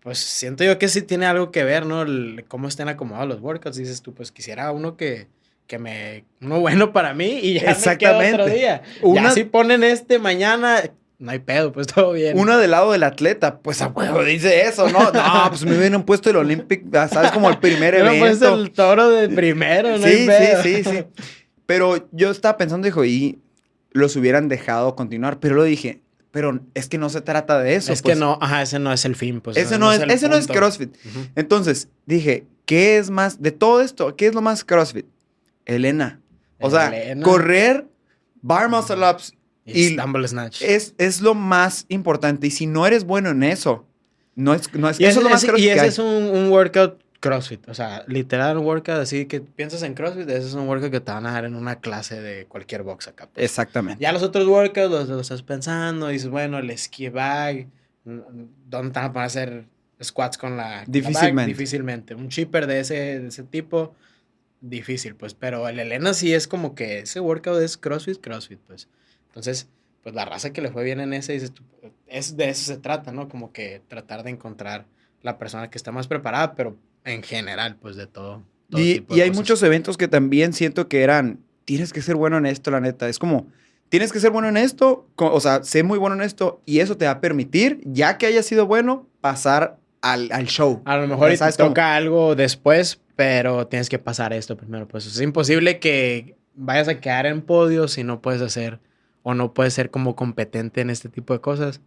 pues siento yo que sí tiene algo que ver, ¿no? cómo estén acomodados los workouts, dices tú, pues quisiera uno que que me uno bueno para mí y ya Exactamente. me quedo otro día. Una... Ya si ponen este mañana, no hay pedo, pues todo bien. Uno del lado del atleta, pues a huevo dice eso, ¿no? No, pues me hubieran puesto el Olympic, ¿sabes? Como el primer evento. Pues el toro de primero, ¿no? Sí, sí, sí, sí. Pero yo estaba pensando, dijo, y los hubieran dejado continuar, pero lo dije, pero es que no se trata de eso. Es que pues. no, ajá, ese no es el fin, pues. Ese no, es, ese no es CrossFit. Entonces, dije, ¿qué es más, de todo esto, qué es lo más CrossFit? Elena. O sea, correr, bar muscle ups y, snatch. Es, es lo más importante. Y si no eres bueno en eso, no es, no es, eso es lo más Y ese es un, un, workout CrossFit. O sea, literal un workout así que piensas en CrossFit, ese es un workout que te van a dar en una clase de cualquier box acá. Pues. Exactamente. Ya los otros workouts los, estás pensando, dices, bueno, el ski bag, ¿dónde te van a hacer squats con la Difícilmente. Difícilmente. Un chipper de ese, de ese tipo difícil, pues. Pero el Elena sí es como que ese workout es CrossFit, CrossFit, pues. Entonces, pues la raza que le fue bien en ese, es de eso se trata, ¿no? Como que tratar de encontrar la persona que está más preparada, pero en general, pues de todo. y, y hay muchos eventos que también siento que eran, tienes que ser bueno en esto, la neta. Es como, tienes que ser bueno en esto, o sea, sé muy bueno en esto, y eso te va a permitir, ya que hayas sido bueno, pasar al, al show. A lo mejor te toca algo después, pero tienes que pasar esto primero. Pues es imposible que vayas a quedar en podio si no puedes hacer o no puedes ser como competente en este tipo de cosas.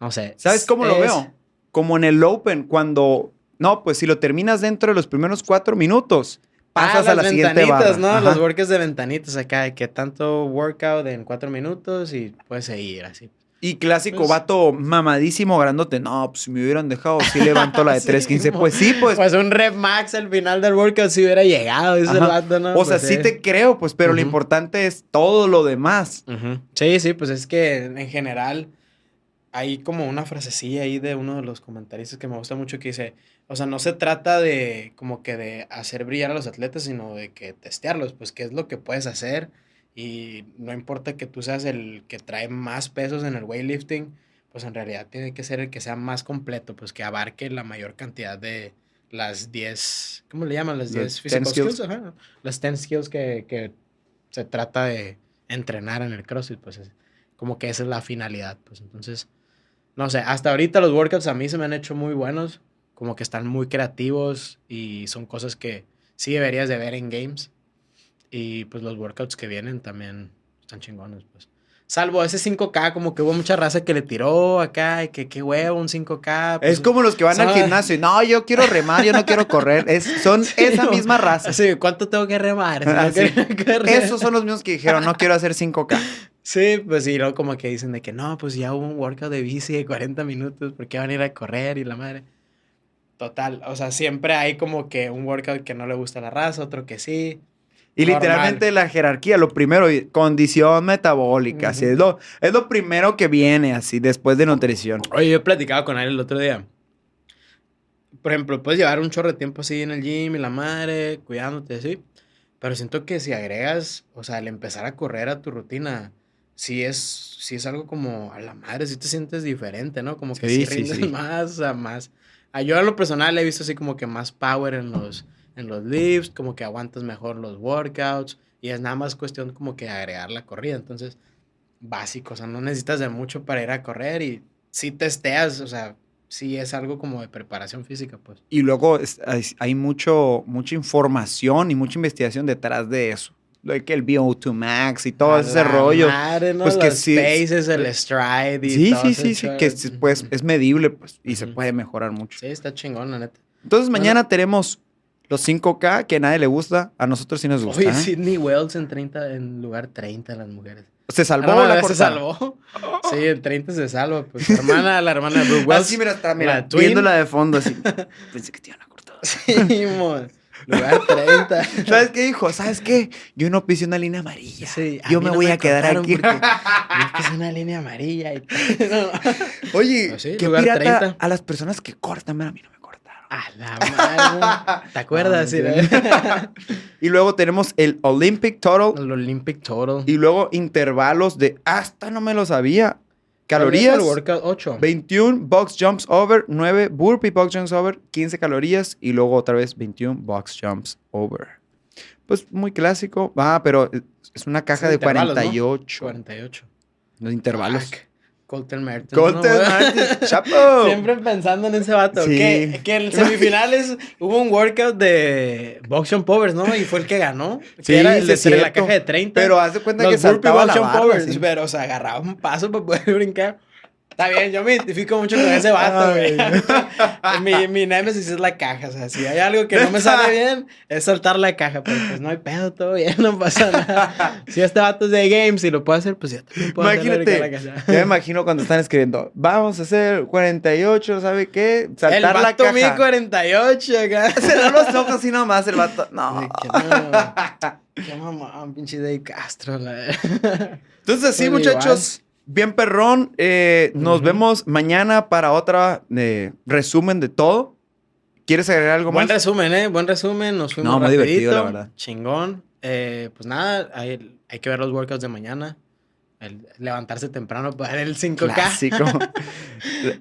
No sé. ¿Sabes cómo lo veo? Como en el Open, cuando, no, pues si lo terminas dentro de los primeros cuatro minutos, pasas ah, a la siguiente barra. ¿no? Los workouts de ventanitas acá, que tanto workout en cuatro minutos y puedes seguir así. Y clásico pues vato mamadísimo, grandote. No, pues si me hubieran dejado, sí levanto la de 315. pues sí, pues. Pues un rep max al final del workout si hubiera llegado ese vato, ¿no? O sea, pues sí te creo, pues, pero lo importante es todo lo demás. Sí, sí, pues es que en general hay como una frasecilla ahí de uno de los comentaristas que me gusta mucho que dice, o sea, no se trata de como que de hacer brillar a los atletas, sino de que testearlos, pues qué es lo que puedes hacer y no importa que tú seas el que trae más pesos en el weightlifting, pues en realidad tiene que ser el que sea más completo, pues que abarque la mayor cantidad de las 10, ¿cómo le llaman? Las 10 physical skills. Las 10 skills que, que, se trata de entrenar en el CrossFit, pues es como que esa es la finalidad, pues entonces, no sé, hasta ahorita los workouts a mí se me han hecho muy buenos, como que están muy creativos y son cosas que sí deberías de ver en games. Y pues los workouts que vienen también están chingones, pues. Salvo ese 5K, como que hubo mucha raza que le tiró acá, y que qué huevo, un 5K. Pues, es como los que van al gimnasio y no, yo quiero remar, yo no quiero correr. Es, son esa misma raza. Sí, ¿cuánto tengo que remar? Ah, Esos son los mismos que dijeron, no quiero hacer 5K. Sí, pues sí, luego como que dicen de que no, pues ya hubo un workout de bici de 40 minutos, ¿por qué van a ir a correr y la madre? Total, o sea, siempre hay como que un workout que no le gusta a la raza, otro que sí. Y literalmente la jerarquía, lo primero, condición metabólica, así es lo, es lo primero que viene así después de nutrición. Oye, yo he platicado con él el otro día. Por ejemplo, puedes llevar un chorro de tiempo así en el gym y la madre, cuidándote así. Pero siento que si agregas, o sea, al empezar a correr a tu rutina, sí es, sí es algo como a la madre, sí te sientes diferente, ¿no? Como que sí, rindes más, o sea, más. A yo a lo personal he visto así como que más power en los en los lifts, como que aguantas mejor los workouts y es nada más cuestión como que agregar la corrida. Entonces, básico, o sea, no necesitas de mucho para ir a correr y si testeas, o sea, sí es algo como de preparación física, pues. Y luego hay mucho, mucha información y mucha investigación detrás de eso. lo de que el VO2 Max y todo A ese la rollo. madre, ¿no? pues que Los sí- spaces, el stride y Sí, todo sí, sí, sí, que es, pues, es medible pues, y se Ujú. puede mejorar mucho. Sí, está chingón, la neta. Entonces mañana tenemos los 5K que a nadie le gusta, a nosotros sí nos gusta. Oye, ¿eh? Sidney Wells en 30, en lugar 30 las mujeres. Se salvó Ah, no, la se salvó. Sí, en 30 se salva. Pues su hermana, la hermana de Brooke Wells. Así, mira, está, mira, la viéndola de fondo así. Pensé que te iban a cortar. Sí, mon. Lugar 30. ¿Sabes qué dijo? ¿Sabes qué? Yo no pisé una línea amarilla. Sí, Yo me no voy a quedar aquí. porque yo puse una línea amarilla y No. Oye, Pues sí, qué lugar pirata 30. a las personas que cortan, mira, a mí no me cortaron. A la madre. ¿Te acuerdas? Ah. Y luego tenemos el Olympic Total El Olympic Total. y luego intervalos de hasta no me lo sabía. ¿Cuál Calorías. workout 8. 21 box jumps over, 9 burpee box jumps over, 15 calorías y luego otra vez 21 box jumps over. Pues muy clásico. Ah, pero es una caja de intervalos, ¿no? 48. 48. Los intervalos. Fuck. Colton Mertens. Colton ¿no? Martin, chapo. Siempre pensando en ese vato. Sí. Que, que en semifinales hubo un workout de box jump povers, ¿no? Y fue el que ganó. Sí, que era el sí de la caja de 30. Pero haz de cuenta los que saltaba la barra, povers. sí. Pero, o sea, agarraba un paso para poder brincar. Está bien, yo me identifico mucho con ese vato, güey. mi, mi némesis es la caja. O sea, si hay algo que no me sale bien, es soltar la caja. Pero pues no hay pedo, todo bien, no pasa nada. Si este vato es de games y lo puedo hacer, pues yo también puedo Imagínate, brincar la caja. ya me imagino cuando están escribiendo, vamos a hacer 48, ¿sabe qué? El Saltar la vato caja. mide 48 acá. Cerrar los ojos así nomás el vato. No. Ay, qué no. Qué mamón, pinche Dave Castro. La... Entonces, sí, muchachos, bien perrón. eh, nos vemos mañana para otra eh, resumen de todo. ¿Quieres agregar algo Buen más? resumen, ¿eh? Buen resumen. Nos fuimos No, muy rapidito. divertido, la verdad. Chingón. Eh, pues nada, hay, hay que ver los workouts de mañana. El levantarse temprano para ver el 5K. Clásico.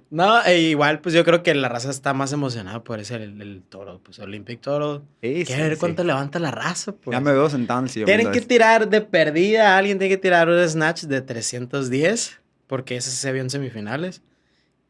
No, e igual, pues yo creo que la raza está más emocionada por ese, el, el toro, pues Olympic Toro. Sí, Quiere sí, ver sí. cuánto levanta la raza, pues. Ya me veo sentado en. Tienen que tirar de perdida, alguien tiene que tirar un snatch de 310, porque ese se vio en semifinales.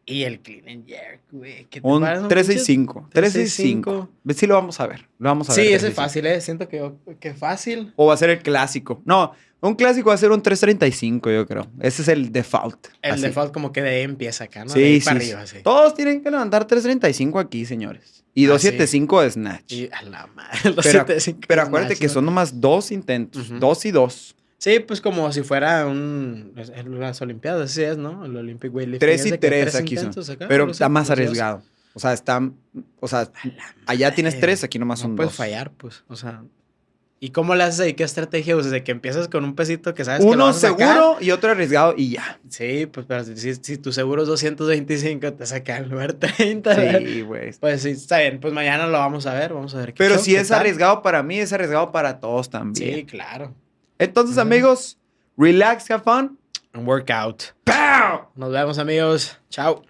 Y el clean and jerk, güey. ¿qué te Un parece, 365. 365. 365. Sí, lo vamos a ver. Lo vamos a ver. Sí, ese es 365. fácil, ¿eh? Siento que, que fácil. O va a ser el clásico. No, un clásico va a ser un 335, yo creo. Ese es el default. El Así. default como que de ahí empieza acá, ¿no? Sí, de ahí sí, para arriba, sí. Todos tienen que levantar 335 aquí, señores. Y Ah, 275 de snatch. Y a la madre, Pero- 75 Pero acuérdate snatch, que ¿no? son nomás dos intentos. Ujú. Dos y dos. Sí, pues como si fuera un... es- es las Olimpiadas, así es, ¿no? El Olympic Weightlifting. Tres es y que tres aquí son. acá, Pero está más pues, arriesgado. O sea, está. O sea, allá tienes tres, aquí nomás No son puedes dos. fallar, pues. O sea. ¿Y cómo le haces ahí? ¿Qué estrategia? Pues desde que empiezas con un pesito que sabes que lo Uno vas a sacar. seguro y otro arriesgado y ya. Sí, pues pero si, si tu seguro es 225, te saca el lugar 30. Sí, güey. Pues sí, está bien. Pues mañana lo vamos a ver. Vamos a ver qué Pero show, si qué es tal. arriesgado para mí, es arriesgado para todos también. Sí, claro. Entonces, amigos, relax, have fun. Un workout. ¡Pow! Nos vemos, amigos. Chao.